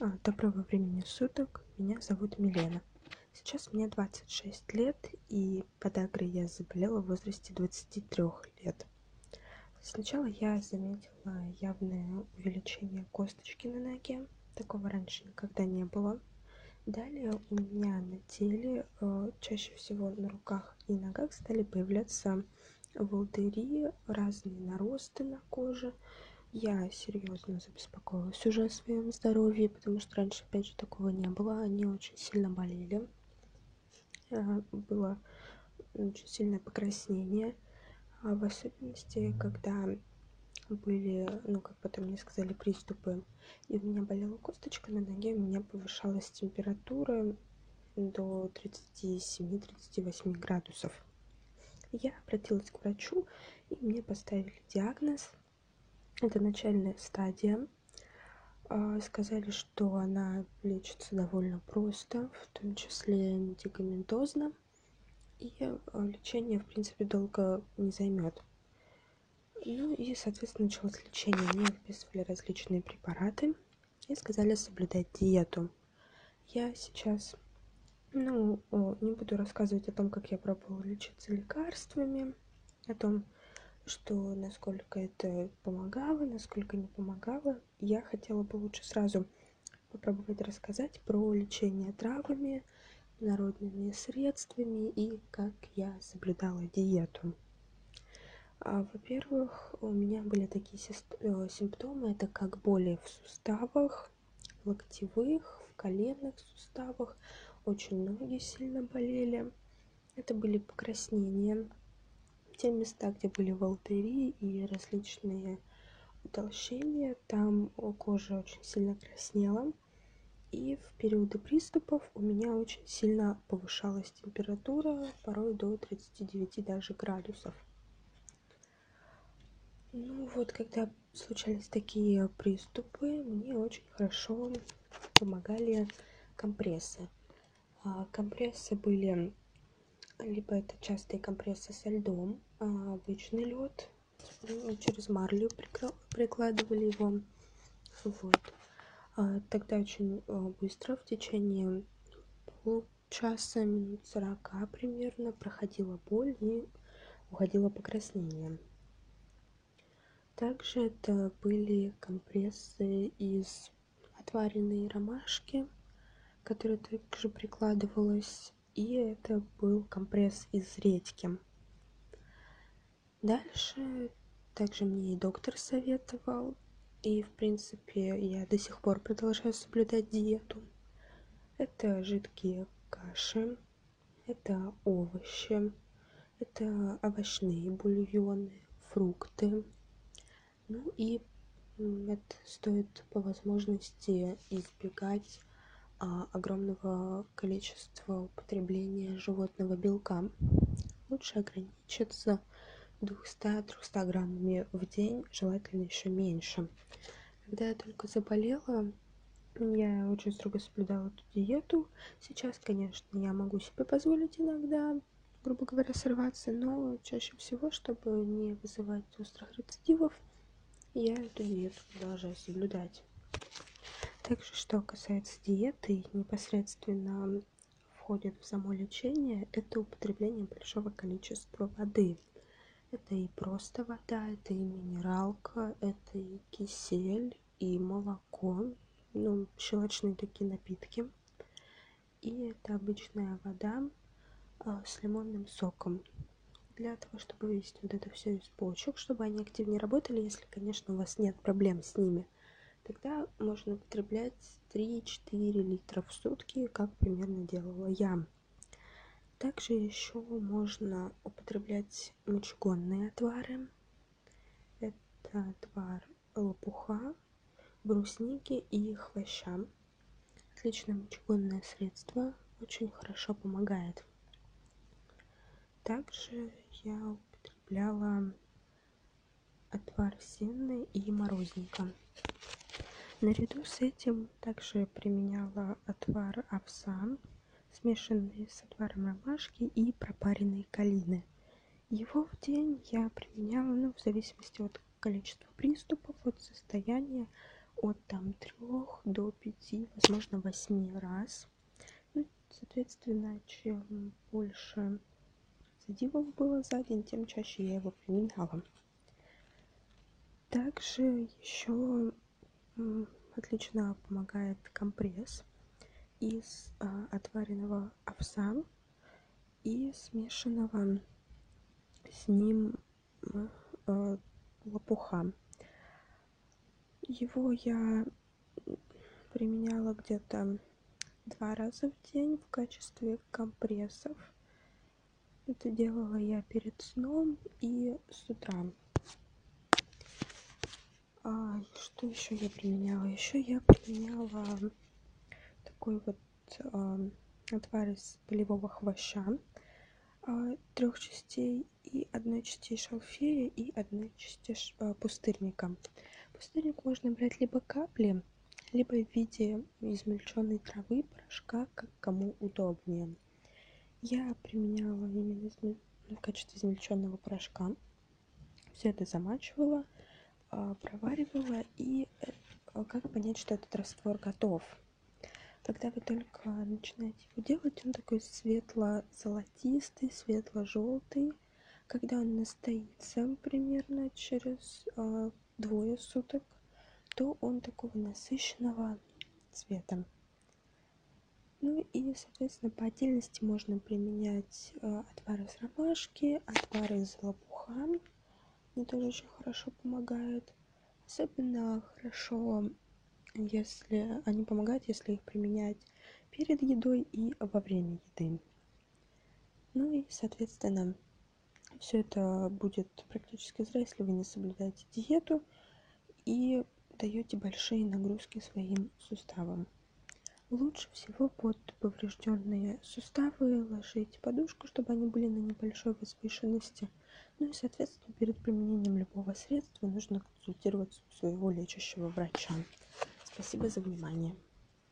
А, Доброго времени суток, меня зовут Милена. Сейчас мне 26 лет, и подагрой я заболела в возрасте 23 лет. Сначала я заметила явное увеличение косточки на ноге, такого раньше никогда не было. Далее у меня на теле, э, чаще всего на руках и ногах стали появляться волдыри, разные наросты на коже. Я серьезно забеспокоилась уже о своем здоровье, потому что раньше, опять же, такого не было. Они очень сильно болели. Э, было очень сильное покраснение. А в особенности, когда были, ну, как потом мне сказали, приступы, и у меня болела косточка на ноге, у меня повышалась температура до 37-38 градусов. Я обратилась к врачу, и мне поставили диагноз. Это начальная стадия. А, сказали, что она лечится довольно просто, в том числе медикаментозно. И а, лечение, в принципе, долго не займет. Ну и, соответственно, началось лечение. Мне выписывали различные препараты и сказали соблюдать диету. Я сейчас, ну, не буду рассказывать о том, как я пробовала лечиться лекарствами, о том, что насколько это помогало, насколько не помогало. Я хотела бы лучше сразу попробовать рассказать про лечение травами, народными средствами и как я соблюдала диету. А, во-первых, у меня были такие э, симптомы, это как боли в суставах, локтевых, в коленных суставах, очень ноги сильно болели. Это были покраснения, те места, где были волдыри и различные утолщения, там кожа очень сильно краснела. И в периоды приступов у меня очень сильно повышалась температура, порой до 39 даже градусов. Ну вот, когда случались такие приступы, мне очень хорошо помогали компрессы. А компрессы были либо это частые компрессы со льдом, а обычный лед, ну, через марлю прикладывали его. Вот. А тогда очень а, быстро, в течение полчаса, минут сорока примерно, проходила боль и уходило покраснение. Также это были компрессы из отваренной ромашки, которая также прикладывалась, и это был компресс из редьки. Дальше также мне и доктор советовал, и в принципе я до сих пор продолжаю соблюдать диету. Это жидкие каши, это овощи, это овощные бульоны, фрукты, ну и это стоит по возможности избегать огромного количества употребления животного белка. Лучше ограничиться 200-300 граммами в день, желательно еще меньше. Когда я только заболела, я очень строго соблюдала эту диету. Сейчас, конечно, я могу себе позволить иногда, грубо говоря, сорваться, но чаще всего, чтобы не вызывать острых рецидивов, я эту диету продолжаю соблюдать. Также, что касается диеты, непосредственно входит в само лечение, это употребление большого количества воды. Это и просто вода, это и минералка, это и кисель, и молоко, ну, щелочные такие напитки. И это обычная вода а, с лимонным соком для того, чтобы вывести вот это все из почек, чтобы они активнее работали, если, конечно, у вас нет проблем с ними. Тогда можно употреблять 3-4 литра в сутки, как примерно делала я. Также еще можно употреблять мочегонные отвары. Это отвар лопуха, брусники и хвоща. Отличное мочегонное средство, очень хорошо помогает. Также я употребляла отвар сенны и морозника. Наряду с этим также применяла отвар овса, смешанный с отваром ромашки и пропаренной калины. Его в день я применяла, ну, в зависимости от количества приступов, от состояния, от там трех до пяти, возможно, восьми раз. Ну, соответственно, чем больше задивов было за день, тем чаще я его применяла. Также еще отлично помогает компресс из а, отваренного овса и смешанного с ним а, лопуха. Его я применяла где-то два раза в день в качестве компрессов. Это делала я перед сном и с утра. Что еще я применяла? Еще я применяла такой вот а, отвар из полевого хвоща а, трех частей и одной части шалфея и одной части а, пустырника. Пустырник можно брать либо капли, либо в виде измельченной травы, порошка, как кому удобнее. Я применяла именно в качестве измельченного порошка. Все это замачивала, проваривала и э, как понять, что этот раствор готов. Когда вы только начинаете его делать, он такой светло-золотистый, светло-желтый. Когда он настоится примерно через э, двое суток, то он такого насыщенного цвета. Ну и, соответственно, по отдельности можно применять э, отвары из ромашки, отвары из лопуха. Они тоже очень хорошо помогают. Особенно хорошо, если они помогают, если их применять перед едой и во время еды. Ну и, соответственно, все это будет практически зря, если вы не соблюдаете диету и даете большие нагрузки своим суставам. Лучше всего под поврежденные суставы ложить подушку, чтобы они были на небольшой возвышенности. Ну и, соответственно, перед применением любого средства нужно консультироваться у своего лечащего врача. Спасибо за внимание.